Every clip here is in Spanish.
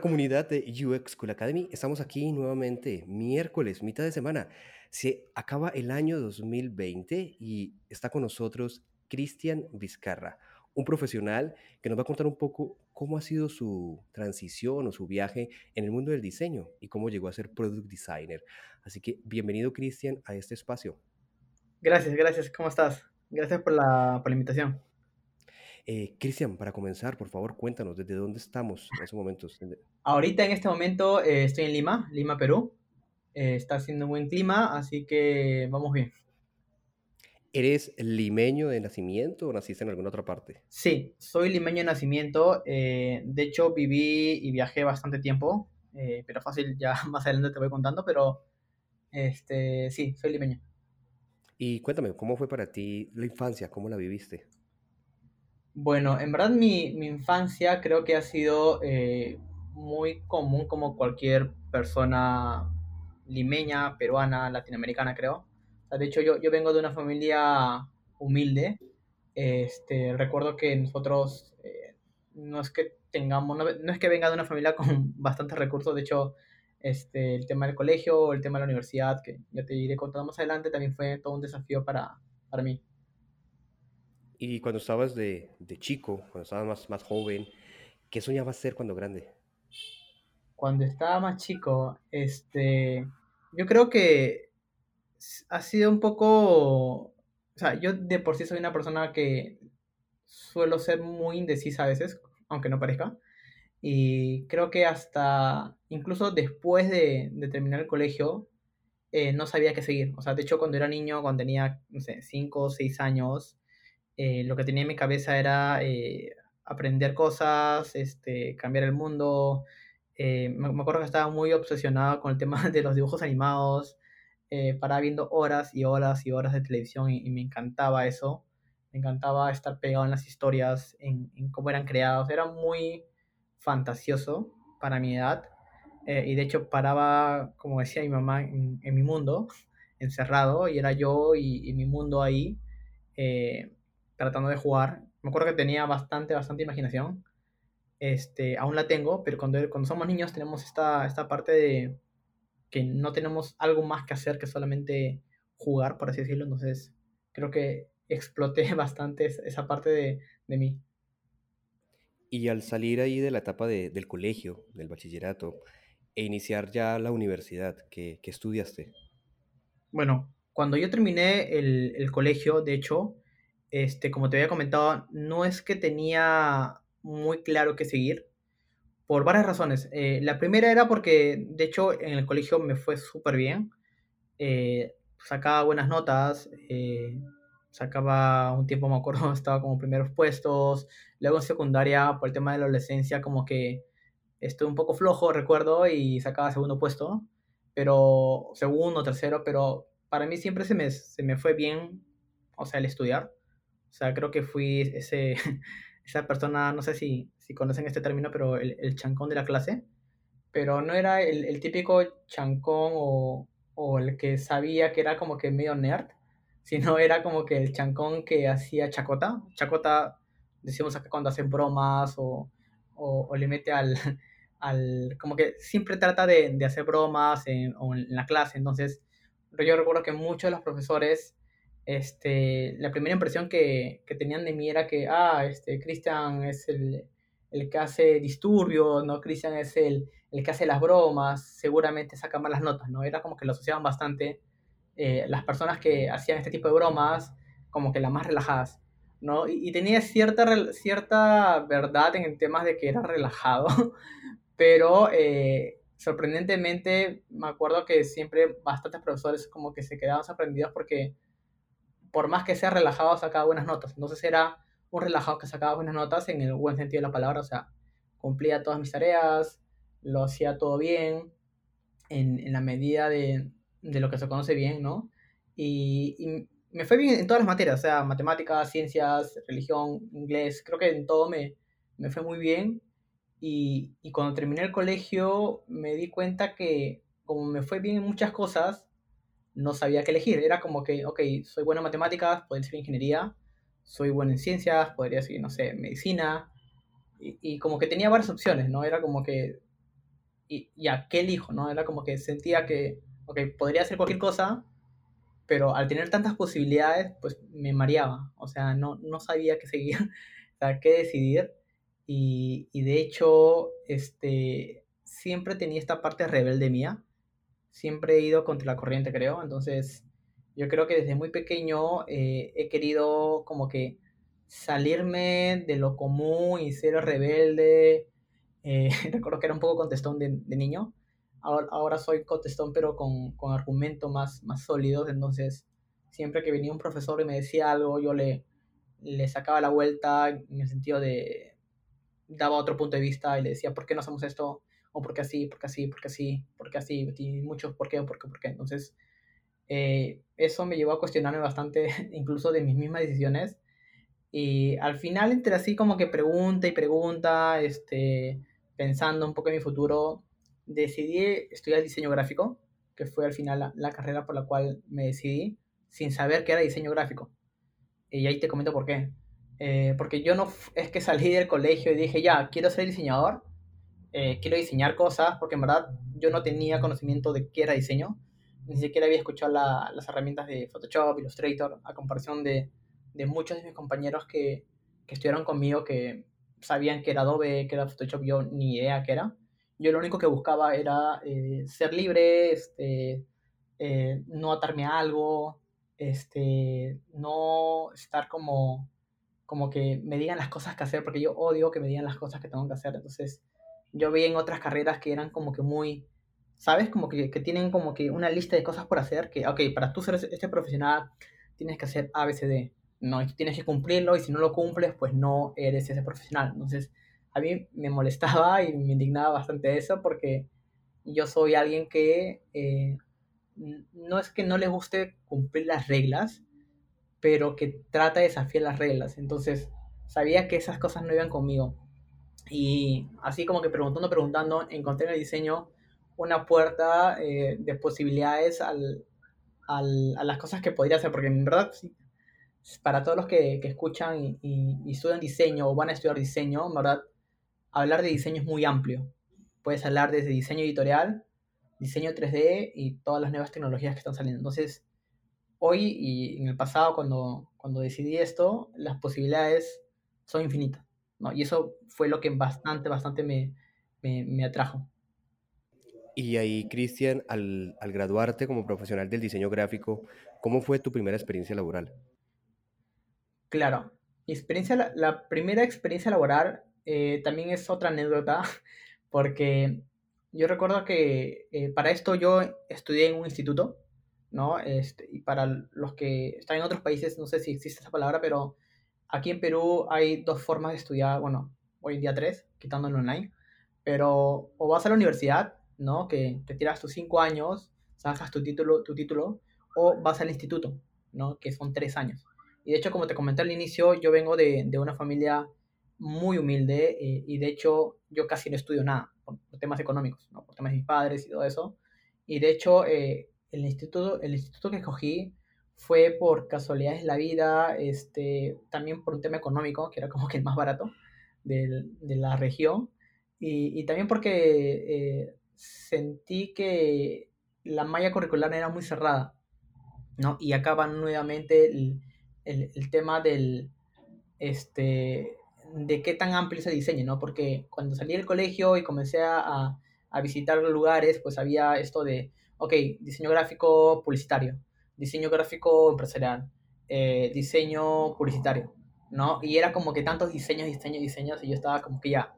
Hola comunidad de UX Cool Academy, estamos aquí nuevamente miércoles, mitad de semana. Se acaba el año 2020 y está con nosotros Cristian Vizcarra, un profesional que nos va a contar un poco cómo ha sido su transición o su viaje en el mundo del diseño y cómo llegó a ser product designer. Así que bienvenido Cristian a este espacio. Gracias, gracias, ¿cómo estás? Gracias por la invitación. Eh, Cristian, para comenzar, por favor, cuéntanos desde dónde estamos en estos momentos. Ahorita en este momento eh, estoy en Lima, Lima, Perú. Eh, está haciendo un buen clima, así que vamos bien. ¿Eres limeño de nacimiento o naciste en alguna otra parte? Sí, soy limeño de nacimiento. de hecho, viví y viajé bastante tiempo, pero fácil, ya más adelante te voy contando, pero este, sí, soy limeño. Y cuéntame, ¿cómo fue para ti la infancia? ¿Cómo la viviste? Bueno, en verdad mi, infancia creo que ha sido eh, muy común como cualquier persona limeña, peruana, latinoamericana, creo. de hecho, yo, yo vengo de una familia humilde. Este, recuerdo que nosotros eh, no es que tengamos, no, es que venga de una familia con bastantes recursos, de hecho, este, el tema del colegio, el tema de la universidad, que ya te iré contando más adelante, también fue todo un desafío para, para mí. Y cuando estabas de, chico, cuando estabas más, más joven, ¿qué soñabas ser cuando grande? Cuando estaba más chico, este, yo creo que ha sido un poco, o sea, yo de por sí soy una persona que suelo ser muy indecisa a veces, aunque no parezca. Y creo que hasta, incluso después de, terminar el colegio, eh, no sabía qué seguir. O sea, de hecho, cuando era niño, cuando tenía, no sé, 5 o 6 años, eh, lo que tenía en mi cabeza era eh, aprender cosas, este, cambiar el mundo. Eh, me, acuerdo que estaba muy obsesionado con el tema de los dibujos animados, para viendo horas y horas y horas de televisión y, me encantaba eso. Me encantaba estar pegado en las historias, en, cómo eran creados. Era muy fantasioso para mi edad. y de hecho paraba, como decía mi mamá, en, mi mundo, encerrado, y era yo y, mi mundo ahí tratando de jugar. Me acuerdo que tenía bastante, bastante imaginación. Este, aún la tengo, pero cuando, cuando somos niños tenemos esta, esta parte de que no tenemos algo más que hacer que solamente jugar, por así decirlo. Entonces, creo que exploté bastante esa parte de, de mí. Y al salir ahí de la etapa de, del colegio, del bachillerato, e iniciar ya la universidad, ¿qué, qué estudiaste? Bueno, cuando yo terminé el, el, colegio, de hecho, este, como te había comentado, no es que tenía muy claro qué seguir, por varias razones. Eh, la primera era porque, de hecho, en el colegio me fue súper bien. Eh, sacaba buenas notas, eh, sacaba un tiempo, me acuerdo, estaba como primeros puestos. Luego en secundaria, por el tema de la adolescencia, como que estuve un poco flojo, recuerdo, y sacaba segundo puesto. Pero segundo, tercero, pero para mí siempre se me, se me fue bien, o sea, el estudiar. O sea, creo que fui ese, esa persona, no sé si, si conocen este término, pero el, el chancón de la clase. Pero no era el, el típico chancón o, o, el que sabía que era como que medio nerd, sino era como que el chancón que hacía chacota. Chacota, decimos acá cuando hacen bromas o, o, o le mete al, al, como que siempre trata de, de hacer bromas en, en, la clase. Entonces, yo recuerdo que muchos de los profesores este, la primera impresión que, que tenían de mí era que, ah, este, Cristian es el, el, que hace disturbios, ¿no? Cristian es el, el, que hace las bromas, seguramente saca malas notas, ¿no? Era como que lo asociaban bastante eh, las personas que hacían este tipo de bromas, como que las más relajadas, ¿no? Y, tenía cierta, cierta verdad en temas de que era relajado, pero eh, sorprendentemente me acuerdo que siempre bastantes profesores como que se quedaban sorprendidos porque por más que sea relajado, sacaba buenas notas. Entonces era un relajado que sacaba buenas notas en el buen sentido de la palabra, o sea, cumplía todas mis tareas, lo hacía todo bien, en, en la medida de, de, lo que se conoce bien, ¿no? Y, y, me fue bien en todas las materias, o sea, matemáticas, ciencias, religión, inglés, creo que en todo me, me fue muy bien. Y, y cuando terminé el colegio me di cuenta que como me fue bien en muchas cosas, no sabía qué elegir. Era como que, ok, soy bueno en matemáticas, podría ser ingeniería, soy bueno en ciencias, podría ser, no sé, medicina. Y, y como que tenía varias opciones, ¿no? Era como que, y, ya, ¿qué elijo, no? Era como que sentía que, ok, podría hacer cualquier cosa, pero al tener tantas posibilidades, pues me mareaba. O sea, no, no sabía qué seguir, o sea, qué decidir. Y, y de hecho, este, siempre tenía esta parte rebelde mía siempre he ido contra la corriente, creo. Entonces, yo creo que desde muy pequeño eh, he querido como que salirme de lo común y ser rebelde. Eh, recuerdo que era un poco contestón de, de niño. Ahora, ahora, soy contestón, pero con, con argumentos más, más sólidos. Entonces, siempre que venía un profesor y me decía algo, yo le, le sacaba la vuelta en el sentido de daba otro punto de vista y le decía, ¿por qué no hacemos esto? O porque así, porque así, porque así, porque así, y muchos por qué, por qué, por qué. Entonces, eh, eso me llevó a cuestionarme bastante, incluso de mis mismas decisiones. Y al final, entre así como que pregunta y pregunta, este, pensando un poco en mi futuro, decidí estudiar diseño gráfico, que fue al final la, la carrera por la cual me decidí, sin saber que era diseño gráfico. Y ahí te comento por qué. Eh, porque yo no es que salí del colegio y dije, ya, quiero ser diseñador eh, quiero diseñar cosas, porque en verdad yo no tenía conocimiento de qué era diseño, ni siquiera había escuchado la, las herramientas de Photoshop, Illustrator, a comparación de, de muchos de mis compañeros que, que, estuvieron conmigo que sabían que era Adobe, que era Photoshop, yo ni idea qué era. Yo lo único que buscaba era eh, ser libre, este, eh, no atarme a algo, este, no estar como, como que me digan las cosas que hacer, porque yo odio que me digan las cosas que tengo que hacer. Entonces, yo vi en otras carreras que eran como que muy, ¿sabes? Como que, que, tienen como que una lista de cosas por hacer, que, ok, para tú ser este profesional tienes que hacer ABCD, ¿no? Y tú tienes que cumplirlo y si no lo cumples, pues no eres ese profesional. Entonces, a mí me molestaba y me indignaba bastante eso porque yo soy alguien que eh, no es que no le guste cumplir las reglas, pero que trata de desafiar las reglas. Entonces, sabía que esas cosas no iban conmigo. Y así como que preguntando, preguntando, encontré en el diseño una puerta eh, de posibilidades al, al, a las cosas que podría hacer, porque en verdad, para todos los que, que escuchan y, y, y, estudian diseño o van a estudiar diseño, en verdad, hablar de diseño es muy amplio. Puedes hablar desde diseño editorial, diseño 3D y todas las nuevas tecnologías que están saliendo. Entonces, hoy y en el pasado, cuando, cuando decidí esto, las posibilidades son infinitas. ¿No? Y eso fue lo que bastante, bastante me, me, me atrajo. Y ahí, Cristian, al, al, graduarte como profesional del diseño gráfico, ¿cómo fue tu primera experiencia laboral? Claro, mi experiencia, la, la primera experiencia laboral eh, también es otra anécdota, porque yo recuerdo que eh, para esto yo estudié en un instituto, ¿no? Este, y para los que están en otros países, no sé si existe esa palabra, pero Aquí en Perú hay dos formas de estudiar, bueno, hoy en día tres, quitándolo online, pero o vas a la universidad, ¿no? Que te tiras tus cinco años, sacas tu título, tu título, o vas al instituto, ¿no? Que son tres años. Y de hecho, como te comenté al inicio, yo vengo de, de una familia muy humilde eh, y de hecho yo casi no estudio nada por, por, temas económicos, ¿no? por temas de mis padres y todo eso. Y de hecho, eh, el, instituto, el instituto que escogí fue por casualidades de la vida, este, también por un tema económico, que era como que el más barato de, la región, y, también porque eh, sentí que la malla curricular era muy cerrada, ¿no? Y acaba nuevamente el, el, el, tema del, este, de qué tan amplio se diseño, ¿no? Porque cuando salí del colegio y comencé a, a visitar lugares, pues había esto de, ok, diseño gráfico publicitario, diseño gráfico empresarial, eh, diseño publicitario, ¿no? Y era como que tantos diseños, diseños, diseños, y yo estaba como que ya,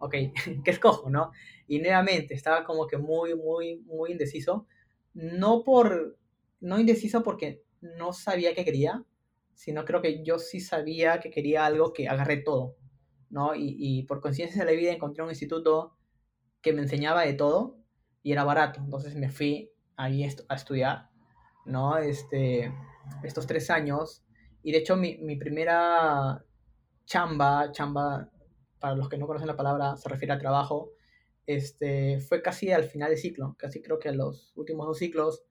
ok, ¿qué escojo, no? Y nuevamente estaba como que muy, muy, muy indeciso, no por, no indeciso porque no sabía qué quería, sino creo que yo sí sabía que quería algo que agarré todo, ¿no? Y, y por conciencia de la vida encontré un instituto que me enseñaba de todo y era barato. Entonces me fui ahí a estudiar, ¿no? Este, estos tres años. Y de hecho mi, mi primera chamba, chamba, para los que no conocen la palabra, se refiere al trabajo, este, fue casi al final del ciclo, casi creo que a los últimos dos ciclos.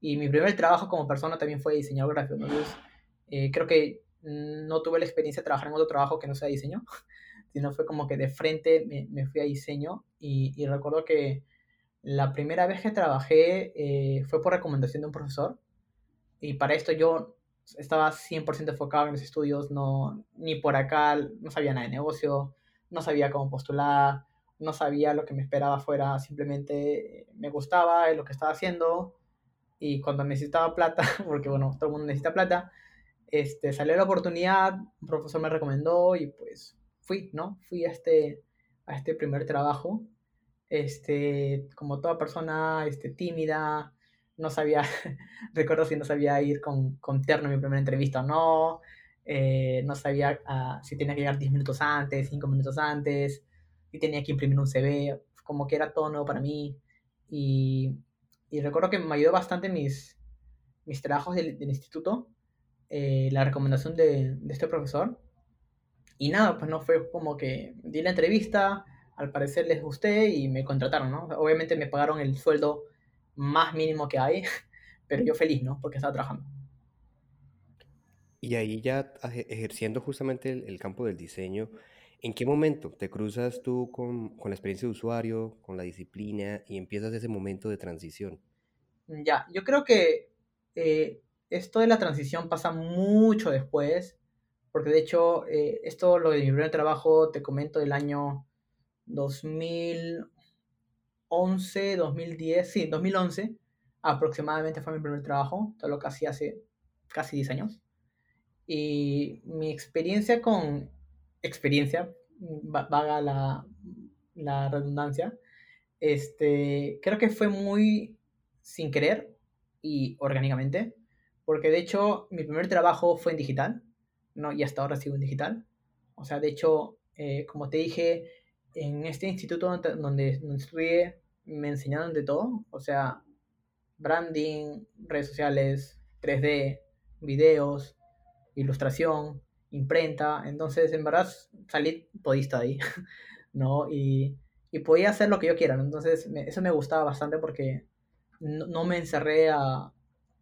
Y mi primer trabajo como persona también fue diseñador gráfico. Entonces, eh, creo que no tuve la experiencia de trabajar en otro trabajo que no sea diseño, sino fue como que de frente me, me fui a diseño. Y, y, recuerdo que la primera vez que trabajé eh, fue por recomendación de un profesor. Y para esto yo estaba 100% enfocado en los estudios, no, ni por acá, no sabía nada de negocio, no sabía cómo postular, no sabía lo que me esperaba fuera, simplemente me gustaba lo que estaba haciendo y cuando necesitaba plata, porque bueno, todo el mundo necesita plata, este, salió la oportunidad, un profesor me recomendó y pues fui, ¿no? Fui a este, a este primer trabajo, este, como toda persona este, tímida, no sabía, recuerdo si no sabía ir con, con terno en mi primera entrevista o no, eh, no sabía uh, si tenía que llegar 10 minutos antes, 5 minutos antes, y tenía que imprimir un CV, como que era todo nuevo para mí. Y, y recuerdo que me ayudó bastante mis, mis trabajos del, del instituto, eh, la recomendación de, de, este profesor. Y nada, pues no fue como que di la entrevista, al parecer les gusté y me contrataron, ¿no? Obviamente me pagaron el sueldo más mínimo que hay, pero yo feliz, ¿no? Porque estaba trabajando. Y ahí ya ejerciendo justamente el, el campo del diseño, ¿En qué momento te cruzas tú con, con, la experiencia de usuario, con la disciplina y empiezas ese momento de transición? Ya, yo creo que eh, esto de la transición pasa mucho después, porque de hecho, eh, esto, lo de mi primer trabajo, te comento del año 2011, 2010, sí, 2011 aproximadamente fue mi primer trabajo, todo lo que hacía hace casi 10 años. Y mi experiencia con experiencia, vaga la, la redundancia, este, creo que fue muy sin querer y orgánicamente, porque de hecho mi primer trabajo fue en digital, ¿no? y hasta ahora sigo en digital. O sea, de hecho, eh, como te dije, en este instituto donde, donde, estudié me enseñaron de todo, o sea, branding, redes sociales, 3D, videos, ilustración, imprenta, entonces en verdad salí podista ahí, ¿no? Y, y, podía hacer lo que yo quiera, entonces eso me gustaba bastante porque no, no, me encerré a,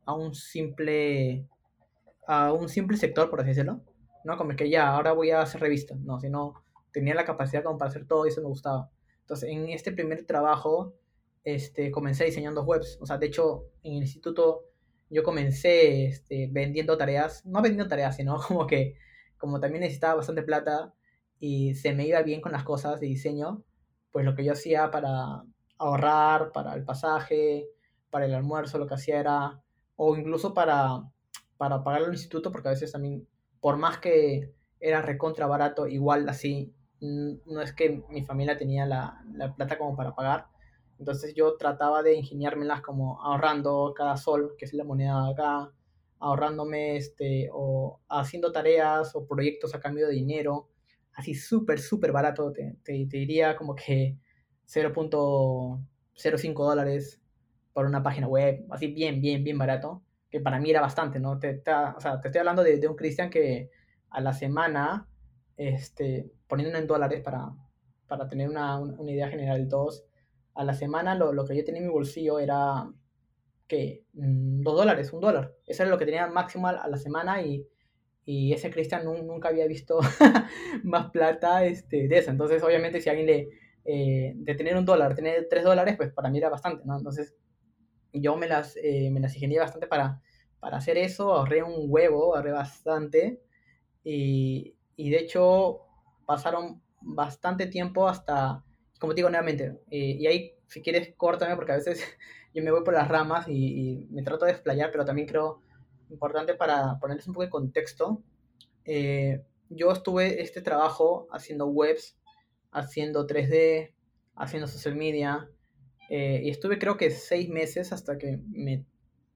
a un simple a un simple sector, por así decirlo, ¿no? Como que ya, ahora voy a hacer revistas, no, sino tenía la capacidad como para hacer todo y eso me gustaba. Entonces, en este primer trabajo, este, comencé diseñando webs, o sea, de hecho, en el instituto yo comencé este, vendiendo tareas, no vendiendo tareas, sino como que como también necesitaba bastante plata y se me iba bien con las cosas de diseño, pues lo que yo hacía para ahorrar, para el pasaje, para el almuerzo, lo que hacía era, o incluso para, para pagar el instituto, porque a veces también, por más que era recontra barato, igual así, no es que mi familia tenía la, la plata como para pagar, entonces yo trataba de ingeniármelas como ahorrando cada sol, que es la moneda de acá, ahorrándome este, o haciendo tareas o proyectos a cambio de dinero, así súper, súper barato, te, te, diría como que 0.05 dólares por una página web, así bien, bien, bien barato, que para mí era bastante, ¿no? Te, te o sea, te estoy hablando de, de un Cristian que a la semana, este, poniendo en dólares para, para tener una, una idea general de todos, a la semana lo, lo que yo tenía en mi bolsillo era que mm, dos dólares, un dólar. Eso era lo que tenía máximo a la semana y, y ese Cristian nunca había visto más plata este, de eso. Entonces, obviamente, si alguien le, eh, de tener un dólar, tener tres dólares, pues para mí era bastante, ¿no? Entonces, yo me las, eh, me las ingenié bastante para, para hacer eso, ahorré un huevo, ahorré bastante. Y, y de hecho, pasaron bastante tiempo hasta, como te digo nuevamente, eh, y ahí si quieres córtame porque a veces yo me voy por las ramas y, me trato de explayar, pero también creo importante para ponerles un poco de contexto. Eh, yo estuve este trabajo haciendo webs, haciendo 3D, haciendo social media, eh, y estuve creo que seis meses hasta que me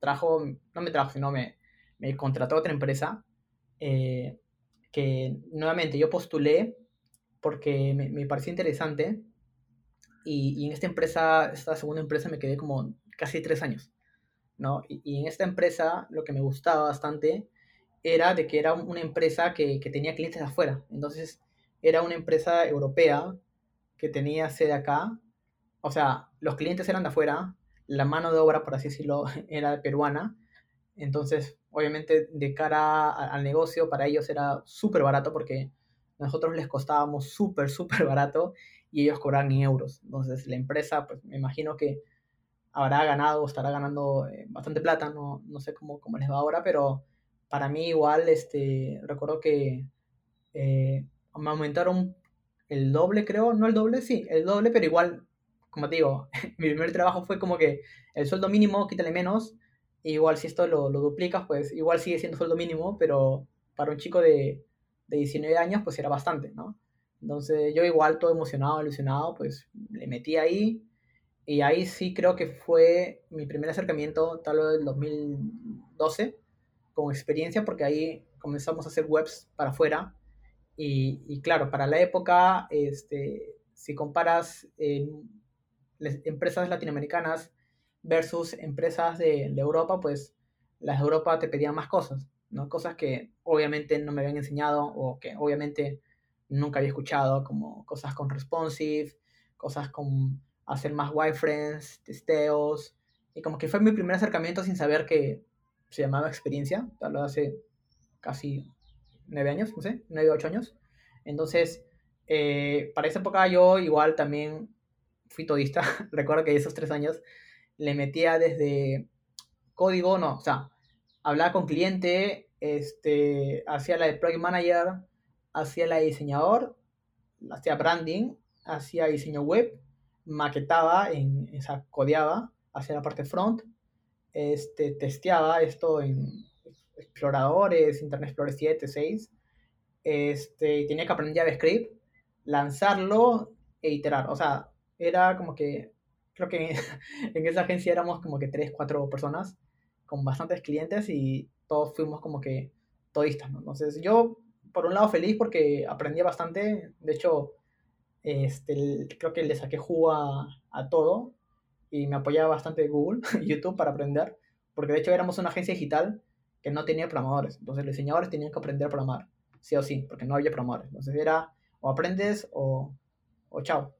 trajo, no me trajo, sino me, me contrató otra empresa, eh, que nuevamente yo postulé porque me, me pareció interesante y, en esta empresa, esta segunda empresa me quedé como casi tres años, ¿no? Y, en esta empresa lo que me gustaba bastante era de que era una empresa que, que tenía clientes afuera. Entonces, era una empresa europea que tenía sede acá. O sea, los clientes eran de afuera, la mano de obra, por así decirlo, era peruana. Entonces, obviamente, de cara al negocio, para ellos era súper barato porque nosotros les costábamos súper, súper barato y ellos cobraban en euros. Entonces, la empresa, pues me imagino que habrá ganado o estará ganando eh, bastante plata, no, no sé cómo, cómo, les va ahora, pero para mí igual, este, recuerdo que eh, me aumentaron el doble, creo, no el doble, sí, el doble, pero igual, como te digo, mi primer trabajo fue como que el sueldo mínimo, quítale menos, e igual si esto lo, lo duplicas, pues igual sigue siendo sueldo mínimo, pero para un chico de, de 19 años, pues era bastante, ¿no? Entonces yo igual todo emocionado, ilusionado, pues le metí ahí, y ahí sí creo que fue mi primer acercamiento, tal vez del 2012, con experiencia, porque ahí comenzamos a hacer webs para afuera, y, claro, para la época, este, si comparas empresas latinoamericanas versus empresas de, Europa, pues las de Europa te pedían más cosas, ¿no? Cosas que obviamente no me habían enseñado o que obviamente nunca había escuchado, como cosas con responsive, cosas con hacer más wireframes, testeos, y como que fue mi primer acercamiento sin saber que se llamaba experiencia, tal vez hace casi nueve años, no sé, nueve, ocho años. Entonces, eh, para esa época yo igual también fui todista. Recuerdo que esos tres años le metía desde código, no, o sea, hablaba con cliente, este, hacía la de project manager, hacía la de diseñador, hacía branding, hacía diseño web, maquetaba, en, esa codeaba, hacía la parte front, este, testeaba esto en exploradores, Internet Explorer 7, 6, este, tenía que aprender JavaScript, lanzarlo e iterar. O sea, era como que, creo que en esa agencia éramos como que 3, 4 personas con bastantes clientes y todos fuimos como que todistas, ¿no? Entonces yo, por un lado, feliz porque aprendí bastante. De hecho, este, creo que le saqué jugo a, a todo y me apoyaba bastante Google, YouTube para aprender, porque de hecho éramos una agencia digital que no tenía programadores. Entonces los diseñadores tenían que aprender a programar, sí o sí, porque no había programadores. Entonces era o aprendes o, o chao.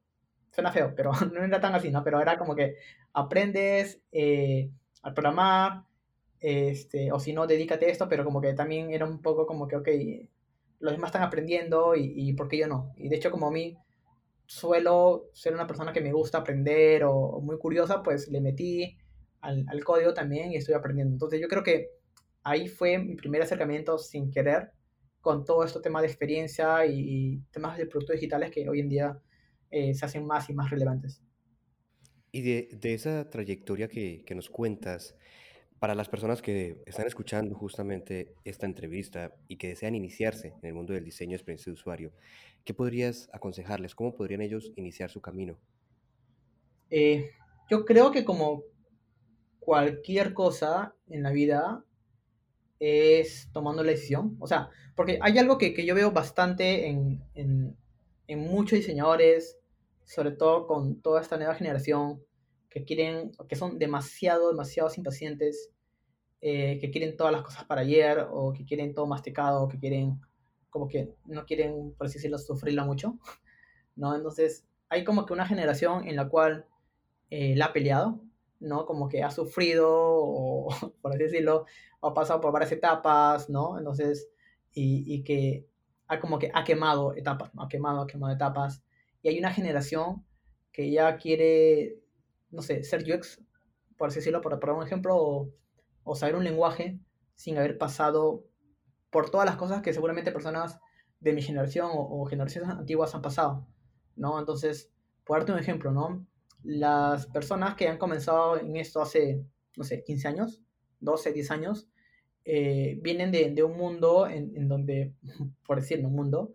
Suena feo, pero no era tan así, ¿no? Pero era como que aprendes eh, a programar, este, o si no, dedícate a esto, pero como que también era un poco como que, ok, los demás están aprendiendo y, y ¿por qué yo no? Y de hecho como a mí suelo ser una persona que me gusta aprender o, muy curiosa, pues le metí al, al, código también y estoy aprendiendo. Entonces yo creo que ahí fue mi primer acercamiento sin querer con todo este tema de experiencia y, temas de productos digitales que hoy en día eh, se hacen más y más relevantes. Y de, de esa trayectoria que, que, nos cuentas, para las personas que están escuchando justamente esta entrevista y que desean iniciarse en el mundo del diseño de experiencia de usuario, ¿qué podrías aconsejarles? ¿Cómo podrían ellos iniciar su camino? Eh, yo creo que como cualquier cosa en la vida, es tomando la decisión. O sea, porque hay algo que, que yo veo bastante en, en, en, muchos diseñadores, sobre todo con toda esta nueva generación, que quieren, que son demasiado, demasiado impacientes, eh, que quieren todas las cosas para ayer, o que quieren todo masticado, o que quieren, como que no quieren, por así decirlo, sufrirla mucho, ¿no? Entonces, hay como que una generación en la cual eh, la ha peleado, ¿no? Como que ha sufrido, o por así decirlo, ha pasado por varias etapas, ¿no? Entonces, y, y que ha como que ha quemado etapas, ¿no? Ha quemado, ha quemado etapas. Y hay una generación que ya quiere, no sé, ser UX, por así decirlo, por poner un ejemplo, o, o saber un lenguaje sin haber pasado por todas las cosas que seguramente personas de mi generación o, generaciones antiguas han pasado, ¿no? Entonces, por darte un ejemplo, ¿no? las personas que han comenzado en esto hace, no sé, 15 años, 12, 10 años, eh, vienen de, de, un mundo en, en, donde, por decirlo, un mundo,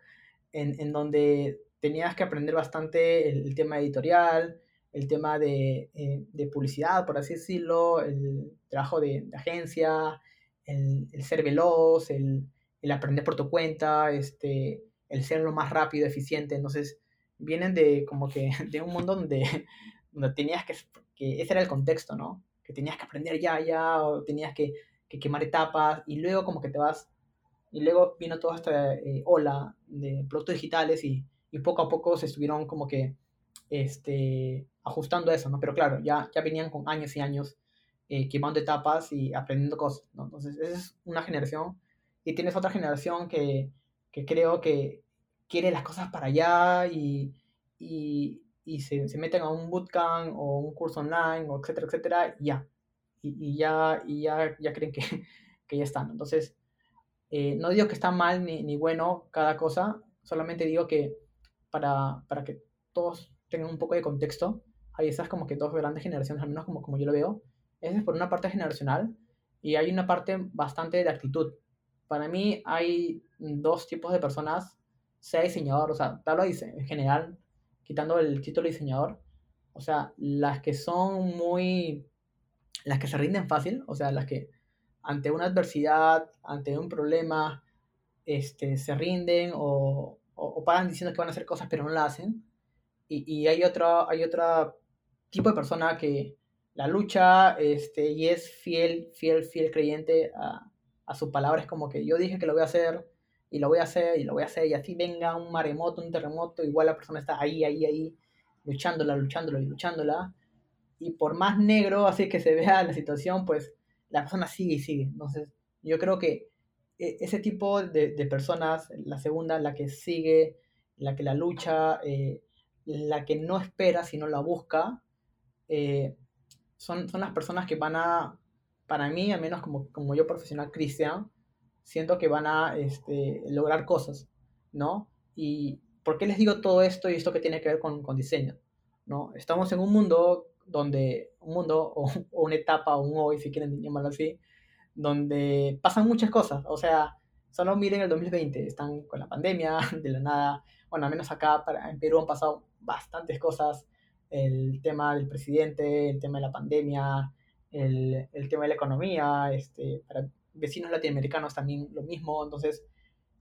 en, en donde tenías que aprender bastante el, el tema editorial, el tema de, eh, de, publicidad, por así decirlo, el trabajo de, de agencia, el, el, ser veloz, el, el, aprender por tu cuenta, este, el ser lo más rápido, eficiente. Entonces, vienen de como que de un mundo donde, donde tenías que, que ese era el contexto, ¿no? Que tenías que aprender ya, ya, o tenías que, que quemar etapas, y luego como que te vas, y luego vino toda esta eh, ola de productos digitales y, y, poco a poco se estuvieron como que este, ajustando eso, ¿no? Pero claro, ya, ya venían con años y años eh, quemando etapas y aprendiendo cosas, ¿no? Entonces, esa es una generación, y tienes otra generación que, que creo que quiere las cosas para allá y, y, y se, se, meten a un bootcamp o un curso online, o etcétera, etcétera, y ya. Y, y ya, y ya, ya creen que, que ya están. Entonces, eh, no digo que está mal ni, ni, bueno cada cosa, solamente digo que para, para, que todos tengan un poco de contexto, hay esas como que dos grandes generaciones, al menos como, como yo lo veo. Esa es por una parte generacional y hay una parte bastante de actitud. Para mí hay dos tipos de personas sea diseñador, o sea, tal vez en general, quitando el título diseñador, o sea, las que son muy, las que se rinden fácil, o sea, las que ante una adversidad, ante un problema, este, se rinden o, o, paran diciendo que van a hacer cosas pero no la hacen. Y, y hay otro, hay otro tipo de persona que la lucha este, y es fiel, fiel, fiel creyente a, a su palabra. Como que yo dije que lo voy a hacer, y lo voy a hacer y lo voy a hacer y así venga un maremoto, un terremoto, igual la persona está ahí, ahí, ahí, luchándola, luchándola y luchándola. Y por más negro así que se vea la situación, pues la persona sigue y sigue. Entonces, yo creo que ese tipo de, personas, la segunda, la que sigue, la que la lucha, eh, la que no espera, sino la busca, eh, son, son las personas que van a, para mí, al menos como, como yo profesional cristiano, siento que van a este, lograr cosas, ¿no? Y ¿por qué les digo todo esto y esto que tiene que ver con, con diseño? ¿no? Estamos en un mundo donde, un mundo o, o, una etapa o un hoy, si quieren llamarlo así, donde pasan muchas cosas, o sea, solo miren el 2020, están con la pandemia, de la nada, bueno, al menos acá para, en Perú han pasado bastantes cosas, el tema del presidente, el tema de la pandemia, el, el tema de la economía, este, para vecinos latinoamericanos también lo mismo. Entonces,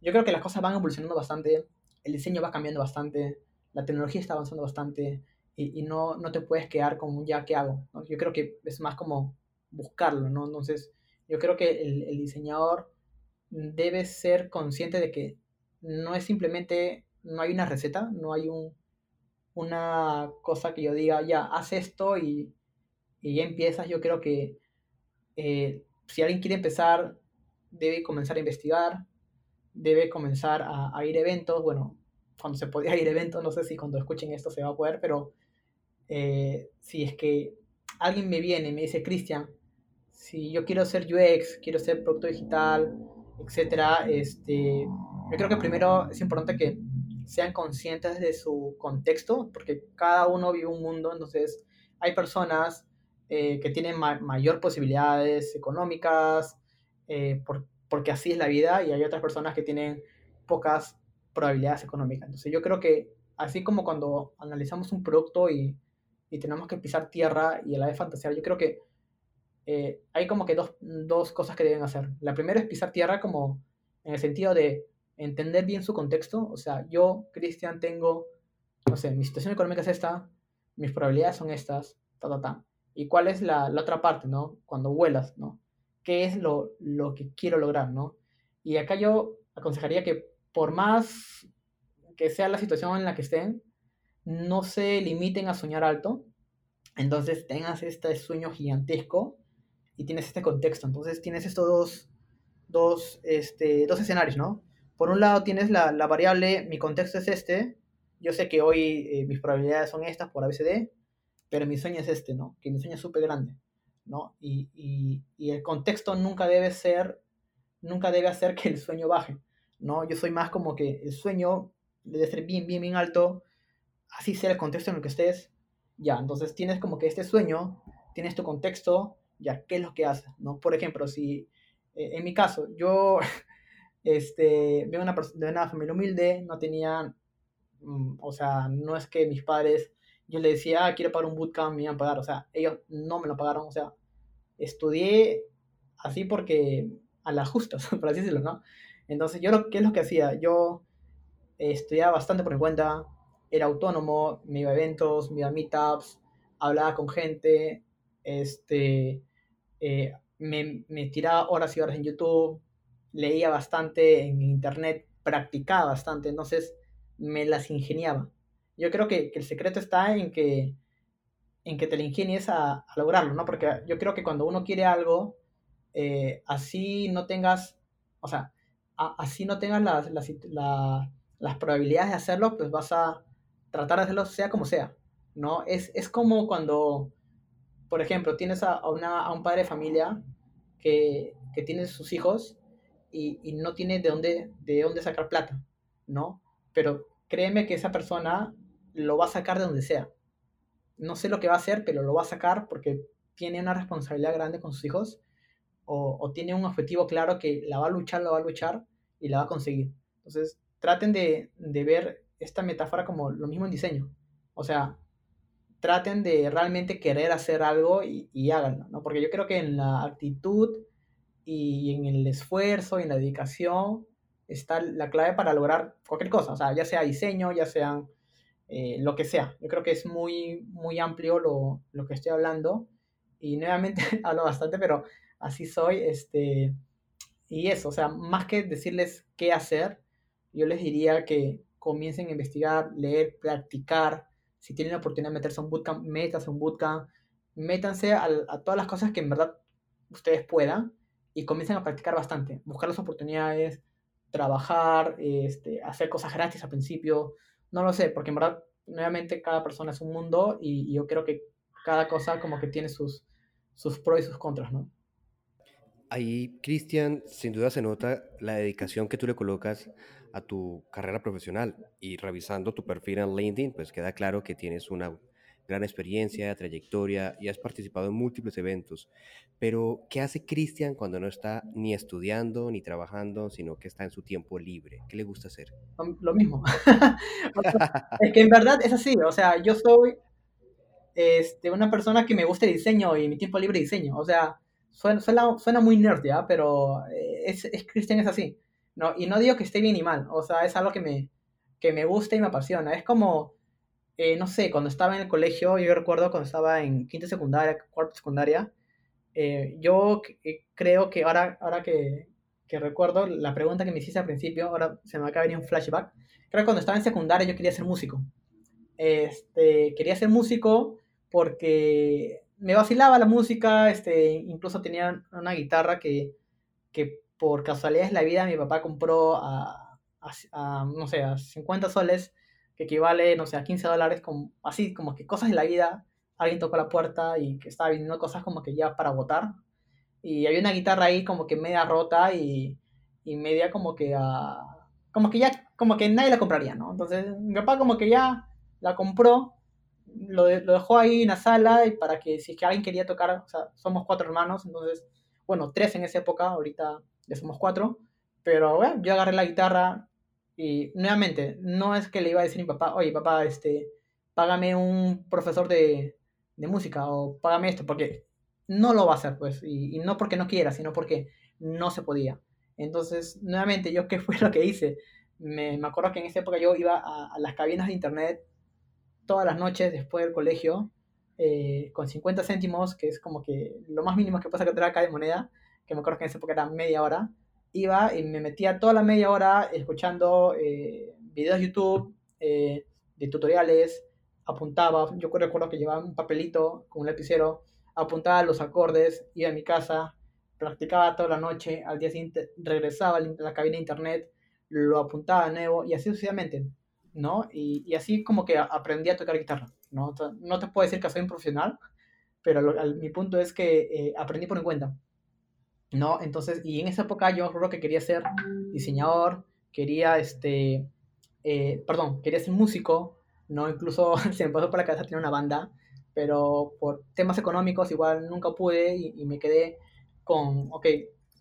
yo creo que las cosas van evolucionando bastante, el diseño va cambiando bastante, la tecnología está avanzando bastante y, y no, no te puedes quedar con ya qué hago. Yo creo que es más como buscarlo, ¿no? Entonces, yo creo que el, el diseñador debe ser consciente de que no es simplemente, no hay una receta, no hay un, una cosa que yo diga, ya, haz esto y, y ya empiezas. Yo creo que eh, si alguien quiere empezar, debe comenzar a investigar, debe comenzar a, ir a eventos. Bueno, cuando se podía ir a eventos, no sé si cuando escuchen esto se va a poder, pero eh, si es que alguien me viene y me dice, Cristian, si yo quiero ser UX, quiero ser producto digital, etcétera, este, yo creo que primero es importante que sean conscientes de su contexto, porque cada uno vive un mundo, entonces hay personas eh, que tienen ma mayor posibilidades económicas, eh, por, porque así es la vida, y hay otras personas que tienen pocas probabilidades económicas. Entonces yo creo que así como cuando analizamos un producto y, y tenemos que pisar tierra y a la vez fantasear, yo creo que eh, hay como que dos, dos cosas que deben hacer. La primera es pisar tierra como en el sentido de entender bien su contexto. O sea, yo, Cristian, tengo, no sé, mi situación económica es esta, mis probabilidades son estas, ta, ta, ta y cuál es la, la, otra parte, ¿no? Cuando vuelas, ¿no? ¿Qué es lo, lo que quiero lograr, ¿no? Y acá yo aconsejaría que por más que sea la situación en la que estén, no se limiten a soñar alto. Entonces tengas este sueño gigantesco y tienes este contexto. Entonces tienes estos dos, dos, este, dos escenarios, ¿no? Por un lado tienes la, la variable, mi contexto es este, yo sé que hoy eh, mis probabilidades son estas por ABCD, pero mi sueño es este, ¿no? Que mi sueño es súper grande, ¿no? Y, y, y, el contexto nunca debe ser, nunca debe hacer que el sueño baje, ¿no? Yo soy más como que el sueño debe ser bien, bien, bien alto, así sea el contexto en el que estés, ya, entonces tienes como que este sueño, tienes tu contexto, ya, ¿qué es lo que haces, ¿no? Por ejemplo, si, eh, en mi caso, yo, este, vengo una, de una familia humilde, no tenía, mm, o sea, no es que mis padres yo le decía, ah, quiero pagar un bootcamp, me iban a pagar, o sea, ellos no me lo pagaron, o sea, estudié así porque a las justas, por así decirlo, ¿no? Entonces, yo, ¿qué es lo que hacía? Yo estudiaba bastante por mi cuenta, era autónomo, me iba a eventos, me iba a meetups, hablaba con gente, este, eh, me, me tiraba horas y horas en YouTube, leía bastante en internet, practicaba bastante, entonces me las ingeniaba. Yo creo que, el secreto está en que, en que te la ingenies a, lograrlo, ¿no? Porque yo creo que cuando uno quiere algo, eh, así no tengas, o sea, así no tengas las, las, la, las probabilidades de hacerlo, pues vas a tratar de hacerlo sea como sea, ¿no? Es, es como cuando, por ejemplo, tienes a, una, a un padre de familia que, que tiene sus hijos y, y, no tiene de dónde, de dónde sacar plata, ¿no? Pero créeme que esa persona lo va a sacar de donde sea. No sé lo que va a hacer, pero lo va a sacar porque tiene una responsabilidad grande con sus hijos o, o tiene un objetivo claro que la va a luchar, la va a luchar y la va a conseguir. Entonces, traten de, de ver esta metáfora como lo mismo en diseño. O sea, traten de realmente querer hacer algo y, y háganlo, ¿no? Porque yo creo que en la actitud y en el esfuerzo y en la dedicación está la clave para lograr cualquier cosa, o sea, ya sea diseño, ya sea eh, lo que sea. Yo creo que es muy, muy amplio lo, lo que estoy hablando y nuevamente hablo bastante, pero así soy, este, y eso, o sea, más que decirles qué hacer, yo les diría que comiencen a investigar, leer, practicar, si tienen la oportunidad de meterse a un bootcamp, métanse a un bootcamp, métanse a, todas las cosas que en verdad ustedes puedan y comiencen a practicar bastante, buscar las oportunidades, trabajar, este, hacer cosas gratis al principio, no lo sé, porque en verdad, nuevamente, cada persona es un mundo y, y yo creo que cada cosa como que tiene sus, sus pros y sus contras, ¿no? Ahí, Cristian, sin duda se nota la dedicación que tú le colocas a tu carrera profesional y revisando tu perfil en LinkedIn, pues queda claro que tienes una gran experiencia, trayectoria y has participado en múltiples eventos. Pero, ¿qué hace Cristian cuando no está ni estudiando ni trabajando, sino que está en su tiempo libre? ¿Qué le gusta hacer? Lo mismo. es que en verdad es así, o sea, yo soy este, una persona que me gusta el diseño y mi tiempo libre diseño, o sea, suena, suena, suena muy nerd, ¿ya? Pero es, es Cristian es así. No, y no digo que esté bien ni mal, o sea, es algo que me, que me gusta y me apasiona. Es como, eh, no sé, cuando estaba en el colegio, yo recuerdo cuando estaba en quinta secundaria, cuarta secundaria, eh, yo eh, creo que ahora, ahora que, que, recuerdo la pregunta que me hiciste al principio, ahora se me acaba de venir un flashback, creo que cuando estaba en secundaria yo quería ser músico. Este, quería ser músico porque me vacilaba la música, este, incluso tenía una guitarra que, que por casualidades de la vida mi papá compró a, a, a, no sé, a 50 soles, que equivale, no sé, a 15 dólares, como, así como que cosas de la vida, alguien tocó la puerta y que estaba vendiendo cosas como que ya para votar, y había una guitarra ahí como que media rota y, y media como que, uh, como que ya, como que nadie la compraría, ¿no? Entonces mi papá como que ya la compró, lo, de, lo dejó ahí en la sala y para que si es que alguien quería tocar, o sea, somos cuatro hermanos, entonces, bueno, tres en esa época, ahorita ya somos cuatro, pero bueno, yo agarré la guitarra y nuevamente, no es que le iba a decir a mi papá, oye papá, este, págame un profesor de, de música o págame esto, porque no lo va a hacer, pues, y, y, no porque no quiera, sino porque no se podía. Entonces, nuevamente, yo qué fue lo que hice. Me, me acuerdo que en esa época yo iba a, a, las cabinas de internet todas las noches después del colegio eh, con 50 céntimos, que es como que lo más mínimo que puedes encontrar acá de moneda, que me acuerdo que en esa época era media hora, iba y me metía toda la media hora escuchando eh, videos de YouTube, eh, de tutoriales, apuntaba, yo recuerdo que llevaba un papelito con un lapicero, apuntaba los acordes, iba a mi casa, practicaba toda la noche, al día siguiente regresaba a la cabina de internet, lo apuntaba de nuevo y así sucesivamente, ¿no? Y, y así como que aprendí a tocar guitarra, ¿no? No te puedo decir que soy un profesional, pero mi punto es que eh, aprendí por mi cuenta. ¿no? Entonces, y en esa época yo creo que quería ser diseñador, quería, este, eh, perdón, quería ser músico, ¿no? Incluso se me pasó por la cabeza tener una banda, pero por temas económicos igual nunca pude y, y me quedé con, ok,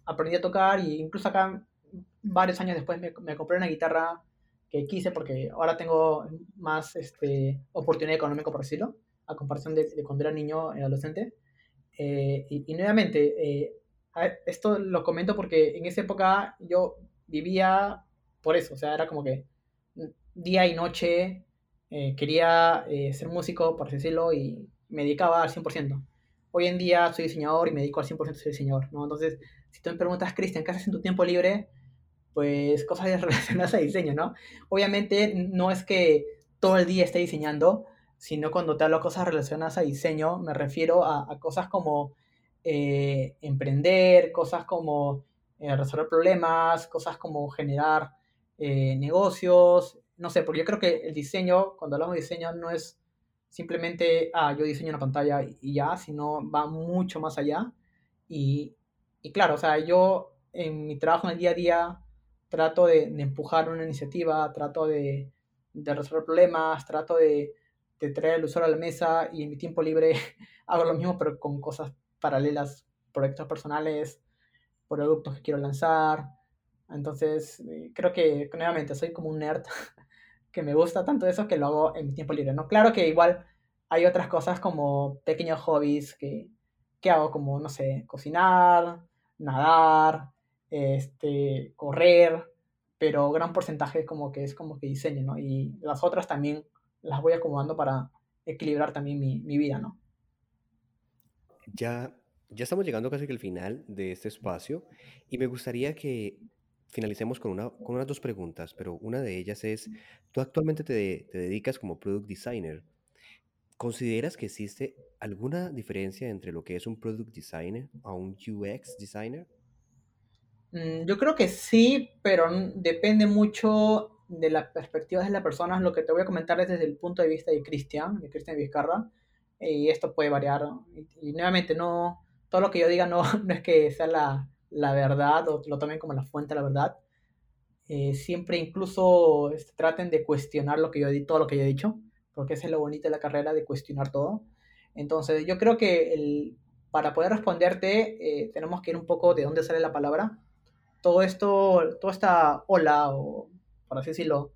aprendí a tocar y incluso acá varios años después me, me, compré una guitarra que quise porque ahora tengo más este, oportunidad económica, por decirlo, a comparación de, cuando era niño y adolescente. Eh, y, nuevamente, eh, esto lo comento porque en esa época yo vivía por eso, o sea, era como que día y noche eh, quería eh, ser músico, por decirlo, y me dedicaba al 100%. Hoy en día soy diseñador y me dedico al 100% a ser diseñador, ¿no? Entonces, si tú me preguntas, Cristian, ¿qué haces en tu tiempo libre? Pues cosas relacionadas a diseño, ¿no? Obviamente no es que todo el día esté diseñando, sino cuando te hablo cosas relacionadas a diseño, me refiero a, cosas como eh, emprender, cosas como eh, resolver problemas, cosas como generar eh, negocios, no sé, porque yo creo que el diseño, cuando hablamos de diseño, no es simplemente, ah, yo diseño una pantalla y ya, sino va mucho más allá. Y, y claro, o sea, yo en mi trabajo en el día a día trato de, empujar una iniciativa, trato de, de resolver problemas, trato de, traer el usuario a la mesa y en mi tiempo libre hago lo mismo pero con cosas paralelas, proyectos personales, productos que quiero lanzar. Entonces, eh, creo que nuevamente soy como un nerd que me gusta tanto eso que lo hago en mi tiempo libre, ¿no? Claro que igual hay otras cosas como pequeños hobbies que, que hago como, no sé, cocinar, nadar, este, correr, pero gran porcentaje como que es como que diseño, ¿no? Y las otras también las voy acomodando para equilibrar también mi, mi vida, ¿no? Ya, ya estamos llegando casi que al final de este espacio y me gustaría que finalicemos con, una, con unas dos preguntas, pero una de ellas es, tú actualmente te, te dedicas como product designer. ¿Consideras que existe alguna diferencia entre lo que es un product designer a un UX designer? Mm, yo creo que sí, pero depende mucho de las perspectivas de las personas, lo que te voy a comentar es desde el punto de vista de Cristian, de Cristian Vizcarra, y esto puede variar. Y, nuevamente, no, todo lo que yo diga no, no es que sea la, la verdad o lo tomen como la fuente de la verdad. Eh, siempre incluso este, traten de cuestionar lo que yo, todo lo que yo he dicho, porque ese es lo bonito de la carrera, de cuestionar todo. Entonces, yo creo que el, para poder responderte, eh, tenemos que ir un poco de dónde sale la palabra. Todo esto, toda esta ola o por así decirlo,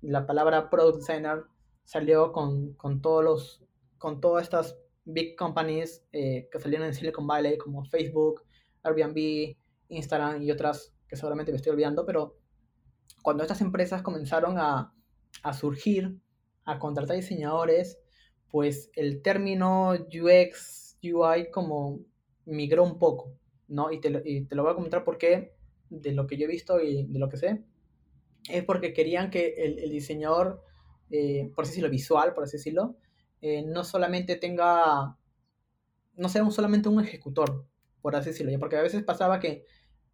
la palabra product designer salió con, con todos los, con todas estas big companies eh, que salieron en Silicon Valley, como Facebook, Airbnb, Instagram y otras que seguramente me estoy olvidando, pero cuando estas empresas comenzaron a, a surgir, a contratar diseñadores, pues el término UX, UI como migró un poco, ¿no? Y te, lo, y te lo voy a comentar porque de lo que yo he visto y de lo que sé, es porque querían que el, diseñador, eh, por así decirlo, visual, por así decirlo, eh, no solamente tenga, no sea un, solamente un ejecutor, por así decirlo, porque a veces pasaba que